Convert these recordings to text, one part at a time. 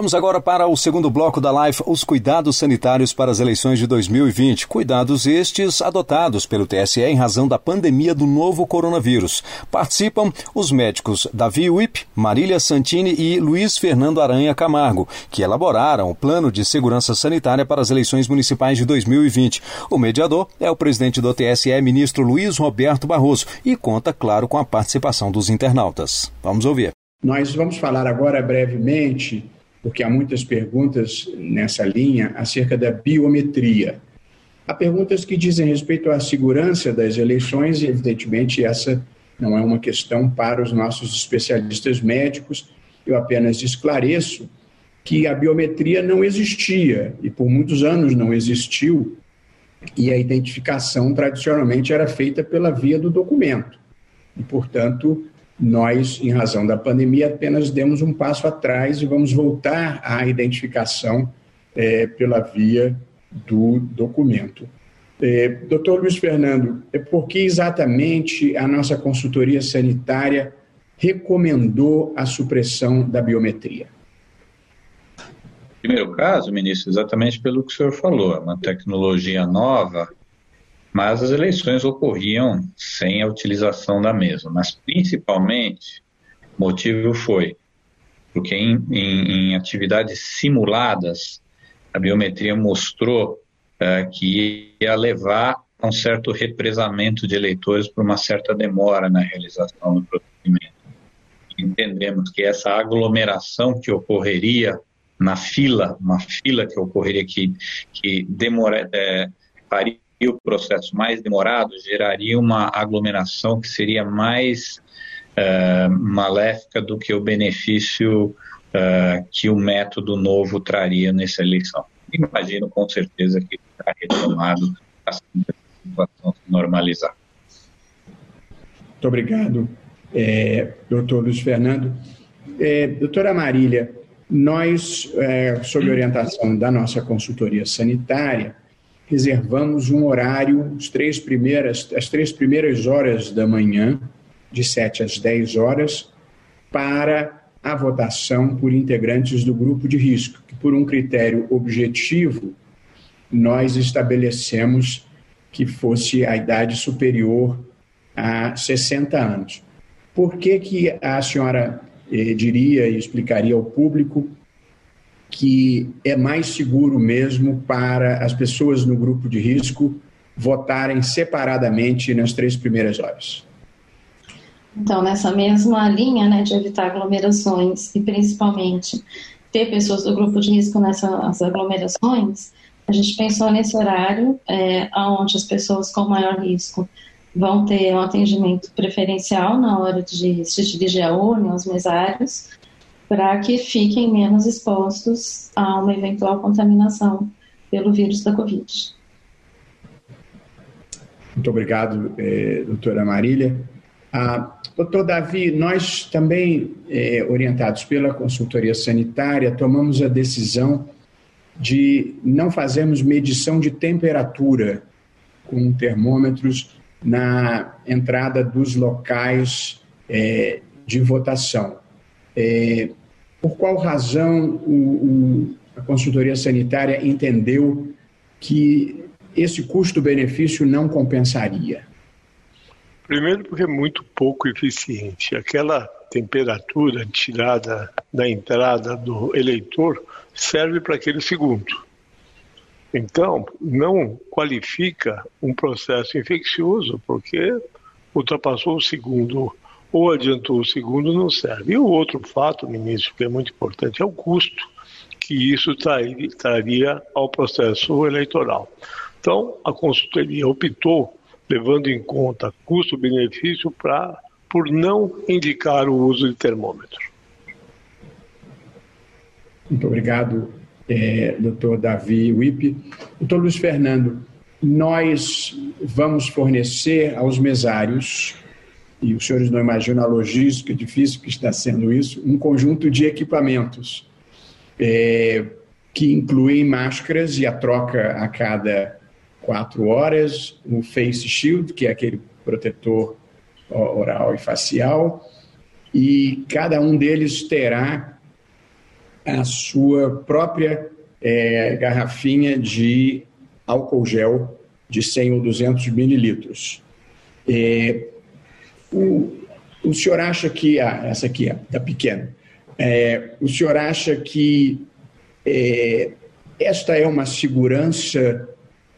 Vamos agora para o segundo bloco da live, os cuidados sanitários para as eleições de 2020. Cuidados estes adotados pelo TSE em razão da pandemia do novo coronavírus. Participam os médicos Davi Wip, Marília Santini e Luiz Fernando Aranha Camargo, que elaboraram o plano de segurança sanitária para as eleições municipais de 2020. O mediador é o presidente do TSE, ministro Luiz Roberto Barroso, e conta, claro, com a participação dos internautas. Vamos ouvir. Nós vamos falar agora brevemente porque há muitas perguntas nessa linha acerca da biometria. Há perguntas que dizem respeito à segurança das eleições, e evidentemente essa não é uma questão para os nossos especialistas médicos. Eu apenas esclareço que a biometria não existia e por muitos anos não existiu, e a identificação tradicionalmente era feita pela via do documento. E, portanto, nós, em razão da pandemia, apenas demos um passo atrás e vamos voltar à identificação é, pela via do documento. É, doutor Luiz Fernando, é por que exatamente a nossa consultoria sanitária recomendou a supressão da biometria? Primeiro caso, ministro, exatamente pelo que o senhor falou, é uma tecnologia nova mas as eleições ocorriam sem a utilização da mesma. Mas, principalmente, o motivo foi porque em, em, em atividades simuladas, a biometria mostrou é, que ia levar a um certo represamento de eleitores por uma certa demora na realização do procedimento. Entendemos que essa aglomeração que ocorreria na fila, uma fila que ocorreria que, que demora, é, faria o processo mais demorado, geraria uma aglomeração que seria mais uh, maléfica do que o benefício uh, que o método novo traria nessa eleição. Imagino com certeza que será retomado assim que a situação se normalizar. Muito obrigado, é, doutor Luiz Fernando. É, doutora Marília, nós, é, sob orientação da nossa consultoria sanitária, reservamos um horário, as três primeiras, as três primeiras horas da manhã, de 7 às 10 horas, para a votação por integrantes do grupo de risco, que por um critério objetivo nós estabelecemos que fosse a idade superior a 60 anos. Por que, que a senhora eh, diria e explicaria ao público que é mais seguro mesmo para as pessoas no grupo de risco votarem separadamente nas três primeiras horas. Então, nessa mesma linha né, de evitar aglomerações e principalmente ter pessoas do grupo de risco nessas aglomerações, a gente pensou nesse horário é, onde as pessoas com maior risco vão ter um atendimento preferencial na hora de se dirigir à urna, aos mesários, para que fiquem menos expostos a uma eventual contaminação pelo vírus da Covid. Muito obrigado, eh, doutora Marília. Ah, doutor Davi, nós também, eh, orientados pela consultoria sanitária, tomamos a decisão de não fazermos medição de temperatura com termômetros na entrada dos locais eh, de votação. É, por qual razão o, o, a consultoria sanitária entendeu que esse custo-benefício não compensaria? Primeiro, porque é muito pouco eficiente. Aquela temperatura tirada da entrada do eleitor serve para aquele segundo. Então, não qualifica um processo infeccioso, porque ultrapassou o segundo ou adiantou o segundo, não serve. E o outro fato, ministro, que é muito importante, é o custo que isso traria ao processo eleitoral. Então, a consultoria optou, levando em conta custo-benefício, por não indicar o uso de termômetro. Muito obrigado, é, doutor Davi Wippe. Doutor Luiz Fernando, nós vamos fornecer aos mesários e os senhores não imaginam a logística difícil que está sendo isso, um conjunto de equipamentos é, que incluem máscaras e a troca a cada quatro horas, o face shield, que é aquele protetor oral e facial, e cada um deles terá a sua própria é, garrafinha de álcool gel de 100 ou 200 mililitros. É, o, o senhor acha que. Ah, essa aqui é da pequena. É, o senhor acha que é, esta é uma segurança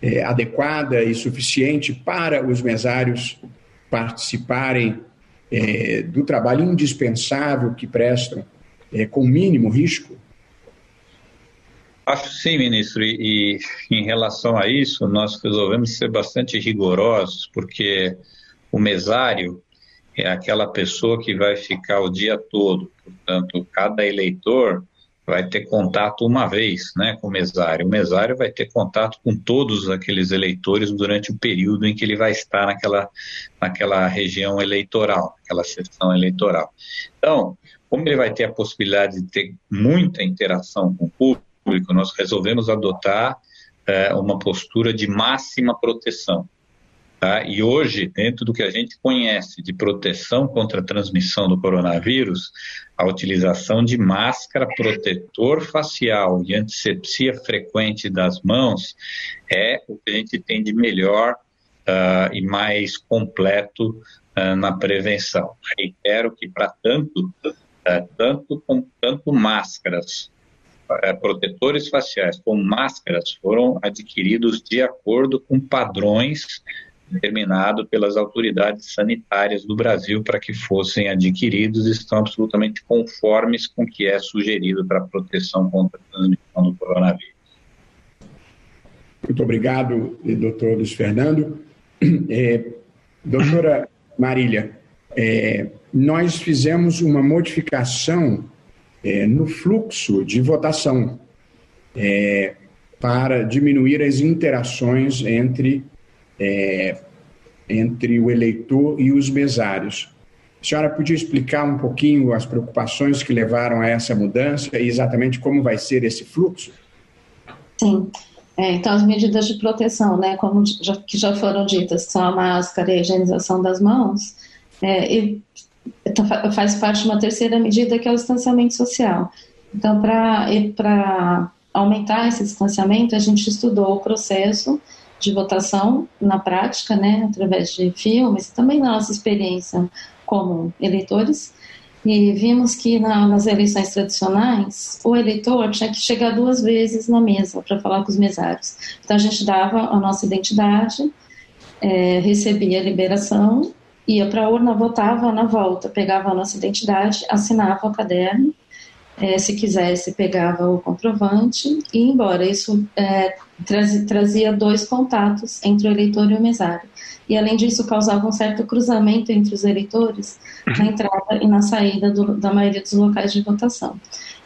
é, adequada e suficiente para os mesários participarem é, do trabalho indispensável que prestam é, com mínimo risco? Acho sim, ministro, e, e, em relação a isso, nós resolvemos ser bastante rigorosos, porque o mesário é aquela pessoa que vai ficar o dia todo, portanto, cada eleitor vai ter contato uma vez né, com o mesário. O mesário vai ter contato com todos aqueles eleitores durante o período em que ele vai estar naquela, naquela região eleitoral, naquela sessão eleitoral. Então, como ele vai ter a possibilidade de ter muita interação com o público, nós resolvemos adotar é, uma postura de máxima proteção. Tá? E hoje, dentro do que a gente conhece de proteção contra a transmissão do coronavírus, a utilização de máscara, protetor facial e antisepsia frequente das mãos é o que a gente tem de melhor uh, e mais completo uh, na prevenção. Reitero que para tanto é, tanto, com, tanto máscaras, é, protetores faciais como máscaras foram adquiridos de acordo com padrões determinados pelas autoridades sanitárias do Brasil para que fossem adquiridos estão absolutamente conformes com o que é sugerido para a proteção contra a transmissão do coronavírus. Muito obrigado, doutor Luiz Fernando. É, doutora Marília, é, nós fizemos uma modificação é, no fluxo de votação é, para diminuir as interações entre, é, entre o eleitor e os mesários. A senhora podia explicar um pouquinho as preocupações que levaram a essa mudança e exatamente como vai ser esse fluxo? Sim. É, então, as medidas de proteção, né, como já, que já foram ditas, são a máscara e a higienização das mãos, é, e então, faz parte de uma terceira medida que é o distanciamento social. Então, para aumentar esse distanciamento, a gente estudou o processo de votação na prática, né, através de filmes, também na nossa experiência como eleitores, e vimos que na, nas eleições tradicionais, o eleitor tinha que chegar duas vezes na mesa para falar com os mesários. Então, a gente dava a nossa identidade, é, recebia a liberação ia para a urna, votava na volta, pegava a nossa identidade, assinava o caderno, é, se quisesse, pegava o comprovante e ia embora. Isso é, trazia, dois contatos entre o eleitor e o mesário. E, além disso, causava um certo cruzamento entre os eleitores na entrada e na saída do, da maioria dos locais de votação.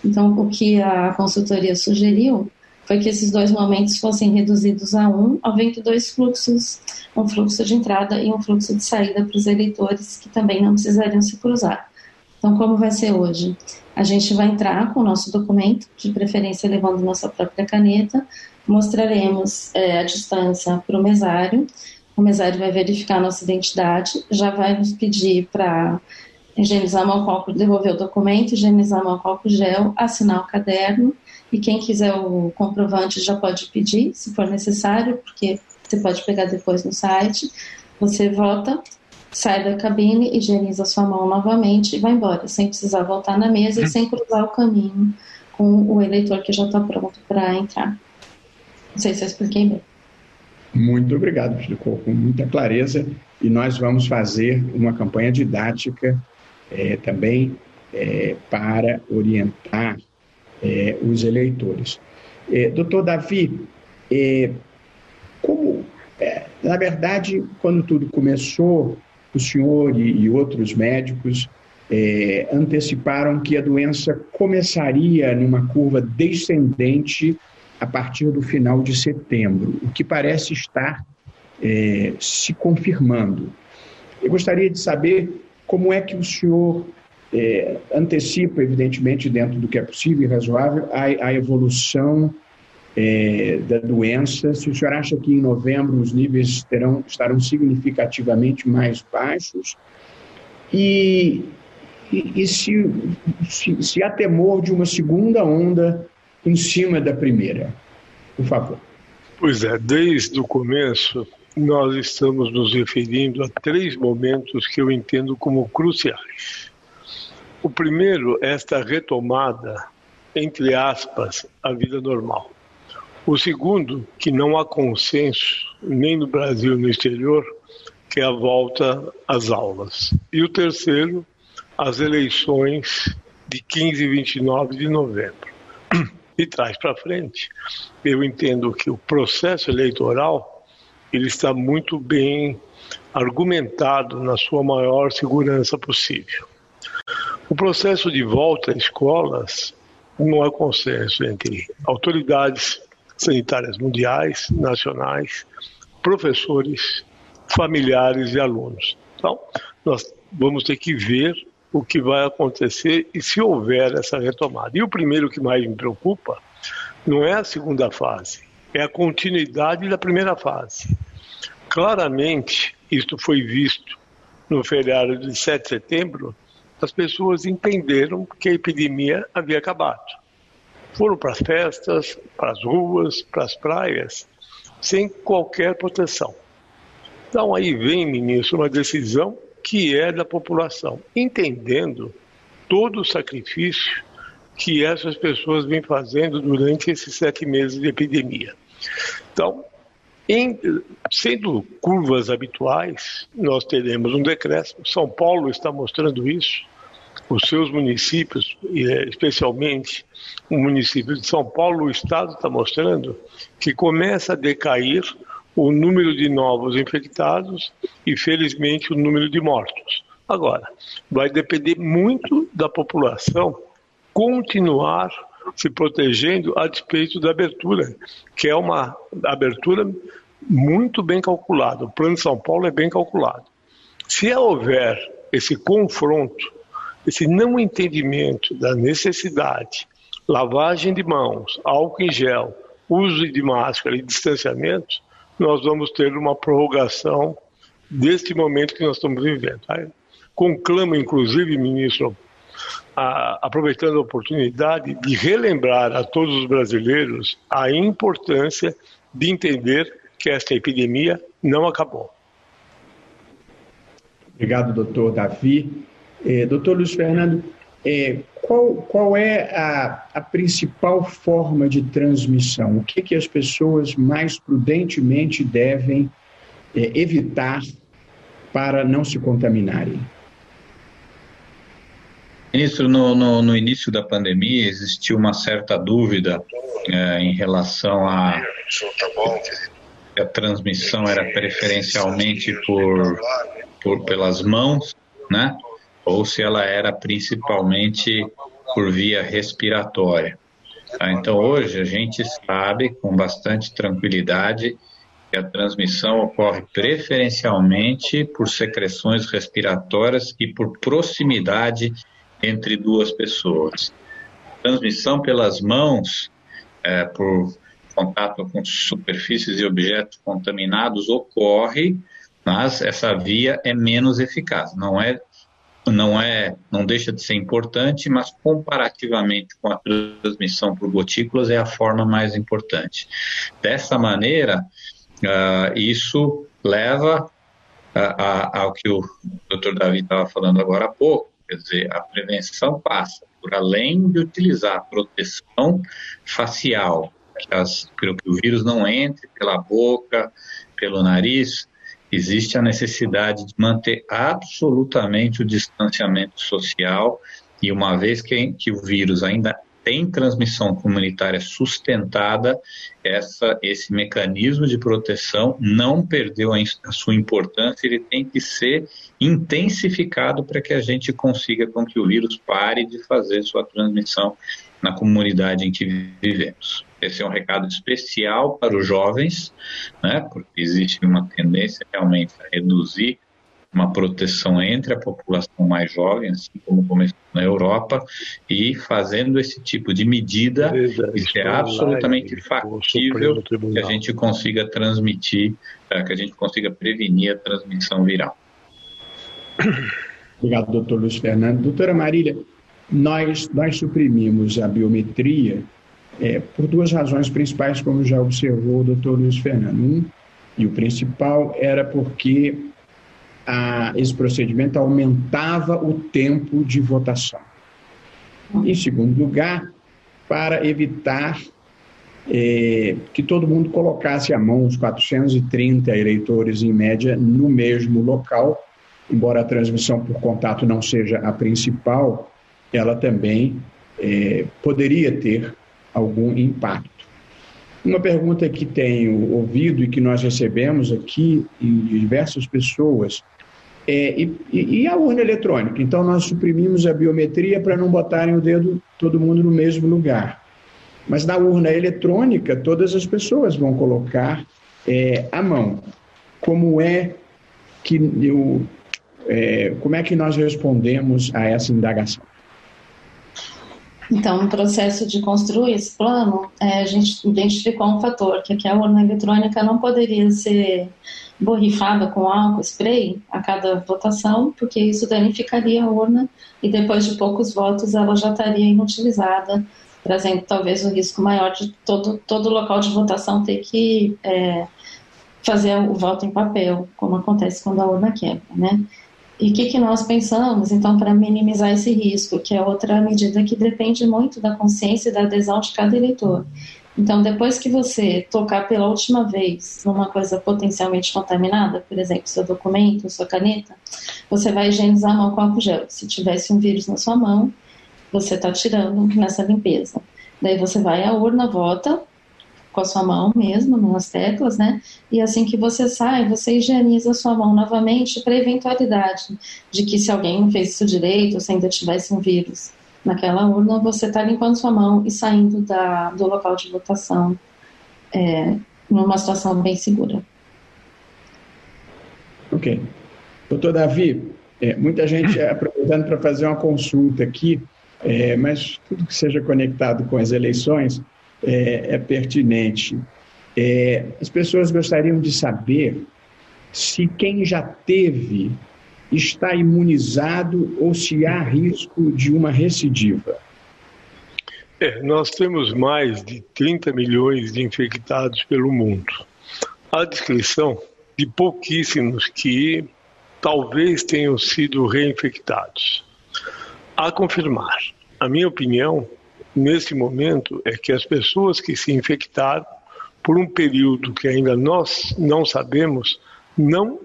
Então, o que a consultoria sugeriu foi que esses dois momentos fossem reduzidos a um, havendo dois fluxos, um fluxo de entrada e um fluxo de saída para os eleitores que também não precisariam se cruzar. Então, como vai ser hoje? A gente vai entrar com o nosso documento, de preferência levando nossa própria caneta, mostraremos é, a distância para o mesário, o mesário vai verificar a nossa identidade, já vai nos pedir para higienizar a mão com álcool, devolver o documento, higienizar a mão com álcool gel, assinar o caderno e quem quiser o comprovante já pode pedir, se for necessário, porque você pode pegar depois no site. Você vota, sai da cabine, higieniza sua mão novamente e vai embora, sem precisar voltar na mesa e sem cruzar o caminho com o eleitor que já está pronto para entrar. Não sei se eu expliquei bem. Muito obrigado, explicou com muita clareza. E nós vamos fazer uma campanha didática é, também é, para orientar é, os eleitores. É, doutor Davi, é, como, é, na verdade, quando tudo começou, o senhor e, e outros médicos é, anteciparam que a doença começaria numa curva descendente a partir do final de setembro, o que parece estar é, se confirmando. Eu gostaria de saber como é que o senhor é, antecipa, evidentemente, dentro do que é possível e razoável, a, a evolução é, da doença. Se o senhor acha que em novembro os níveis terão, estarão significativamente mais baixos, e e, e se, se, se há temor de uma segunda onda em cima da primeira. Por favor. Pois é, desde o começo nós estamos nos referindo a três momentos que eu entendo como cruciais. O primeiro é esta retomada, entre aspas, à vida normal. O segundo, que não há consenso, nem no Brasil no exterior, que é a volta às aulas. E o terceiro, as eleições de 15 e 29 de novembro. De trás para frente, eu entendo que o processo eleitoral ele está muito bem argumentado na sua maior segurança possível. O processo de volta às escolas não há consenso entre autoridades sanitárias mundiais, nacionais, professores, familiares e alunos. Então, nós vamos ter que ver o que vai acontecer e se houver essa retomada. E o primeiro que mais me preocupa não é a segunda fase, é a continuidade da primeira fase. Claramente, isto foi visto no feriado de 7 de setembro, as pessoas entenderam que a epidemia havia acabado foram para as festas, para as ruas, para as praias, sem qualquer proteção. Então aí vem, ministro, uma decisão que é da população, entendendo todo o sacrifício que essas pessoas vêm fazendo durante esses sete meses de epidemia. Então, em, sendo curvas habituais, nós teremos um decréscimo. São Paulo está mostrando isso os seus municípios, eh, especialmente o município de São Paulo, o Estado está mostrando que começa a decair o número de novos infectados e, felizmente, o número de mortos. Agora, vai depender muito da população continuar se protegendo a despeito da abertura, que é uma abertura muito bem calculada. O Plano de São Paulo é bem calculado. Se houver esse confronto esse não entendimento da necessidade, lavagem de mãos, álcool em gel, uso de máscara e distanciamento, nós vamos ter uma prorrogação deste momento que nós estamos vivendo. Conclamo, inclusive, ministro, a, aproveitando a oportunidade de relembrar a todos os brasileiros a importância de entender que esta epidemia não acabou. Obrigado, doutor Davi. É, doutor Luiz Fernando, é, qual, qual é a, a, principal forma de transmissão? O que, que as pessoas mais prudentemente devem é, evitar para não se contaminarem? Ministro, no, no, no, início da pandemia existiu uma certa dúvida é, em relação a a transmissão era preferencialmente por, por pelas mãos, né? Ou se ela era principalmente por via respiratória. Tá? Então, hoje a gente sabe com bastante tranquilidade que a transmissão ocorre preferencialmente por secreções respiratórias e por proximidade entre duas pessoas. Transmissão pelas mãos, é, por contato com superfícies e objetos contaminados, ocorre, mas essa via é menos eficaz. Não é não é, não deixa de ser importante, mas comparativamente com a transmissão por gotículas é a forma mais importante. Dessa maneira, uh, isso leva a, ao que o Dr. Davi estava falando agora há pouco, quer dizer, a prevenção passa por além de utilizar a proteção facial, que, as, que o vírus não entre pela boca, pelo nariz, existe a necessidade de manter absolutamente o distanciamento social e uma vez que, que o vírus ainda tem transmissão comunitária sustentada, essa, esse mecanismo de proteção não perdeu a, a sua importância, ele tem que ser intensificado para que a gente consiga com que o vírus pare de fazer sua transmissão na comunidade em que vivemos. Esse é um recado especial para os jovens, né, porque existe uma tendência realmente a reduzir uma proteção entre a população mais jovem, assim como começou na Europa, e fazendo esse tipo de medida, isso é absolutamente factível que a gente consiga transmitir, que a gente consiga prevenir a transmissão viral. Obrigado, doutor Luiz Fernando. Doutora Marília, nós, nós suprimimos a biometria é, por duas razões principais, como já observou o doutor Luiz Fernando. Um, e o principal, era porque a, esse procedimento aumentava o tempo de votação. Em segundo lugar, para evitar é, que todo mundo colocasse a mão os 430 eleitores, em média, no mesmo local, embora a transmissão por contato não seja a principal, ela também é, poderia ter algum impacto. Uma pergunta que tenho ouvido e que nós recebemos aqui de diversas pessoas é, e, e, a urna eletrônica? Então, nós suprimimos a biometria para não botarem o dedo todo mundo no mesmo lugar. Mas na urna eletrônica, todas as pessoas vão colocar é, a mão. Como é que eu, é, como é que nós respondemos a essa indagação? Então, no processo de construir esse plano, é, a gente identificou um fator, que, é que a urna eletrônica não poderia ser borrifada com álcool spray a cada votação, porque isso danificaria a urna e depois de poucos votos ela já estaria inutilizada, trazendo talvez o risco maior de todo, todo local de votação ter que é, fazer o voto em papel, como acontece quando a urna quebra, né? E o que, que nós pensamos, então, para minimizar esse risco, que é outra medida que depende muito da consciência e da adesão de cada eleitor. Então, depois que você tocar pela última vez numa coisa potencialmente contaminada, por exemplo, seu documento, sua caneta, você vai higienizar a mão com álcool gel. Se tivesse um vírus na sua mão, você está tirando nessa limpeza. Daí você vai à urna, vota, com a sua mão mesmo, nas teclas, né? E assim que você sai, você higieniza a sua mão novamente para eventualidade de que se alguém fez isso direito, se ainda tivesse um vírus naquela urna, você está limpando sua mão e saindo da, do local de votação é, numa situação bem segura. Ok. Doutor Davi, é, muita gente aproveitando para fazer uma consulta aqui, é, mas tudo que seja conectado com as eleições, é, é pertinente. É, as pessoas gostariam de saber se quem já teve está imunizado ou se há risco de uma recidiva. É, nós temos mais de 30 milhões de infectados pelo mundo. Há descrição de pouquíssimos que talvez tenham sido reinfectados. A confirmar, a minha opinião nesse momento é que as pessoas que se infectaram por um período que ainda nós não sabemos não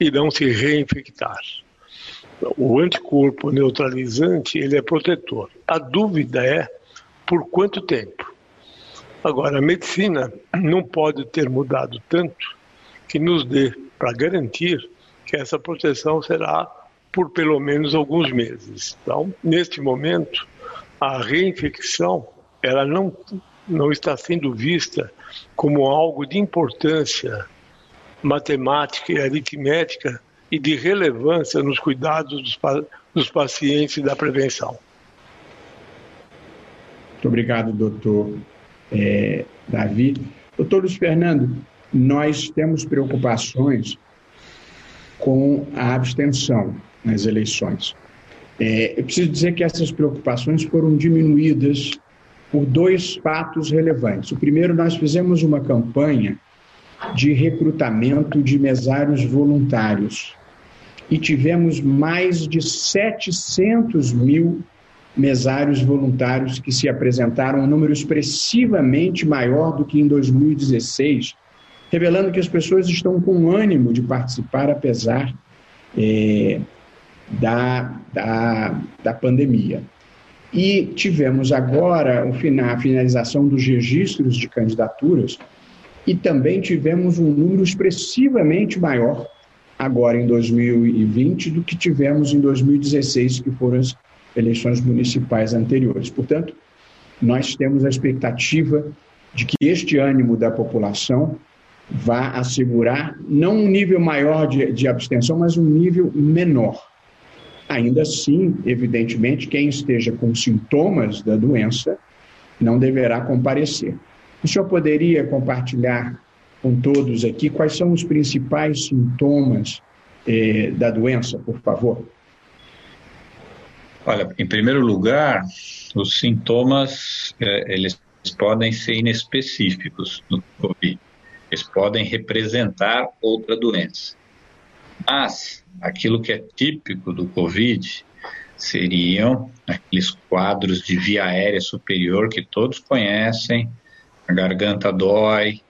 irão se reinfectar. O anticorpo neutralizante ele é protetor. A dúvida é por quanto tempo. Agora, a medicina não pode ter mudado tanto que nos dê para garantir que essa proteção será por pelo menos alguns meses. Então, neste momento, a reinfecção ela não, não está sendo vista como algo de importância matemática e aritmética e de relevância nos cuidados dos, dos pacientes e da prevenção. Muito obrigado, doutor é, Davi. Doutor Luiz Fernando, nós temos preocupações com a abstenção nas eleições. É, eu preciso dizer que essas preocupações foram diminuídas por dois fatos relevantes. O primeiro, nós fizemos uma campanha de recrutamento de mesários voluntários e tivemos mais de 700 mil mesários voluntários que se apresentaram, um número expressivamente maior do que em 2016, revelando que as pessoas estão com ânimo de participar, apesar é, da, da, da pandemia. E tivemos agora a finalização dos registros de candidaturas e também tivemos um número expressivamente maior agora em 2020 do que tivemos em 2016, que foram as eleições municipais anteriores. Portanto, nós temos a expectativa de que este ânimo da população vá assegurar não um nível maior de, de abstenção, mas um nível menor. Ainda assim, evidentemente, quem esteja com sintomas da doença não deverá comparecer. O senhor poderia compartilhar com todos aqui quais são os principais sintomas eh, da doença, por favor? Olha, em primeiro lugar, os sintomas é, eles podem ser inespecíficos no COVID. Eles podem representar outra doença. Mas aquilo que é típico do COVID seriam aqueles quadros de via aérea superior que todos conhecem, a garganta dói,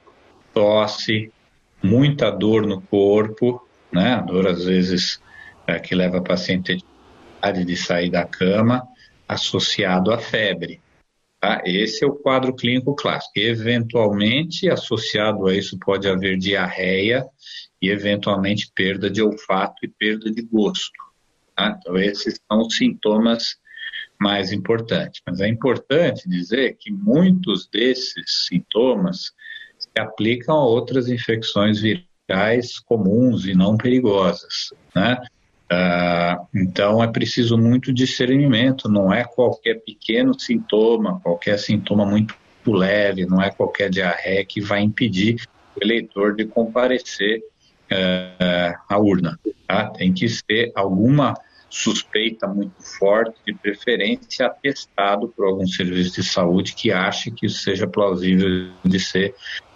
tosse, muita dor no corpo, né? A dor às vezes é, que leva a paciente a de sair da cama, associado à febre. Tá? Esse é o quadro clínico clássico. Eventualmente, associado a isso, pode haver diarreia e, eventualmente, perda de olfato e perda de gosto. Tá? Então, esses são os sintomas mais importantes. Mas é importante dizer que muitos desses sintomas se aplicam a outras infecções virais comuns e não perigosas. Né? Uh, então é preciso muito discernimento, não é qualquer pequeno sintoma, qualquer sintoma muito leve, não é qualquer diarreia que vai impedir o eleitor de comparecer uh, à urna. Tá? Tem que ser alguma suspeita muito forte, de preferência atestado por algum serviço de saúde que ache que isso seja plausível de ser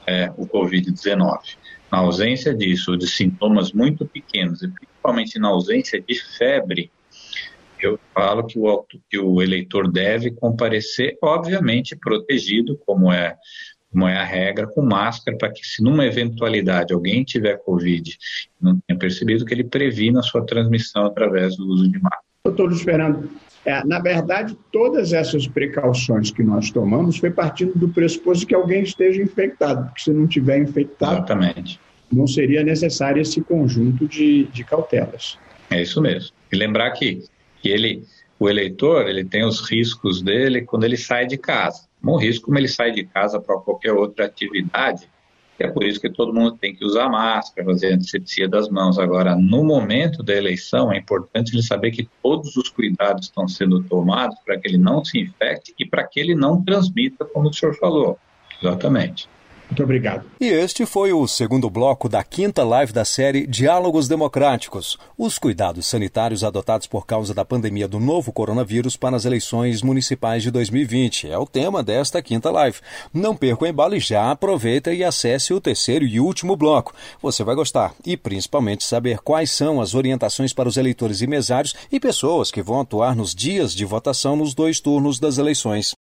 uh, o Covid-19. Na ausência disso, de sintomas muito pequenos, e principalmente na ausência de febre, eu falo que o, que o eleitor deve comparecer, obviamente protegido, como é, como é a regra, com máscara, para que se numa eventualidade alguém tiver Covid e não tenha percebido, que ele previna a sua transmissão através do uso de máscara. Doutor Esperando, é, na verdade, todas essas precauções que nós tomamos foi partindo do pressuposto que alguém esteja infectado, porque se não tiver infectado, Exatamente. não seria necessário esse conjunto de, de cautelas. É isso mesmo. E lembrar que, que ele, o eleitor ele tem os riscos dele quando ele sai de casa. Um risco como ele sai de casa para qualquer outra atividade, é por isso que todo mundo tem que usar máscara, fazer antisepsia das mãos. Agora, no momento da eleição, é importante ele saber que todos os cuidados estão sendo tomados para que ele não se infecte e para que ele não transmita, como o senhor falou. Exatamente. Muito obrigado. E este foi o segundo bloco da quinta live da série Diálogos Democráticos: os cuidados sanitários adotados por causa da pandemia do novo coronavírus para as eleições municipais de 2020. É o tema desta quinta live. Não perca o embalo e já aproveita e acesse o terceiro e último bloco. Você vai gostar e principalmente saber quais são as orientações para os eleitores e mesários e pessoas que vão atuar nos dias de votação nos dois turnos das eleições.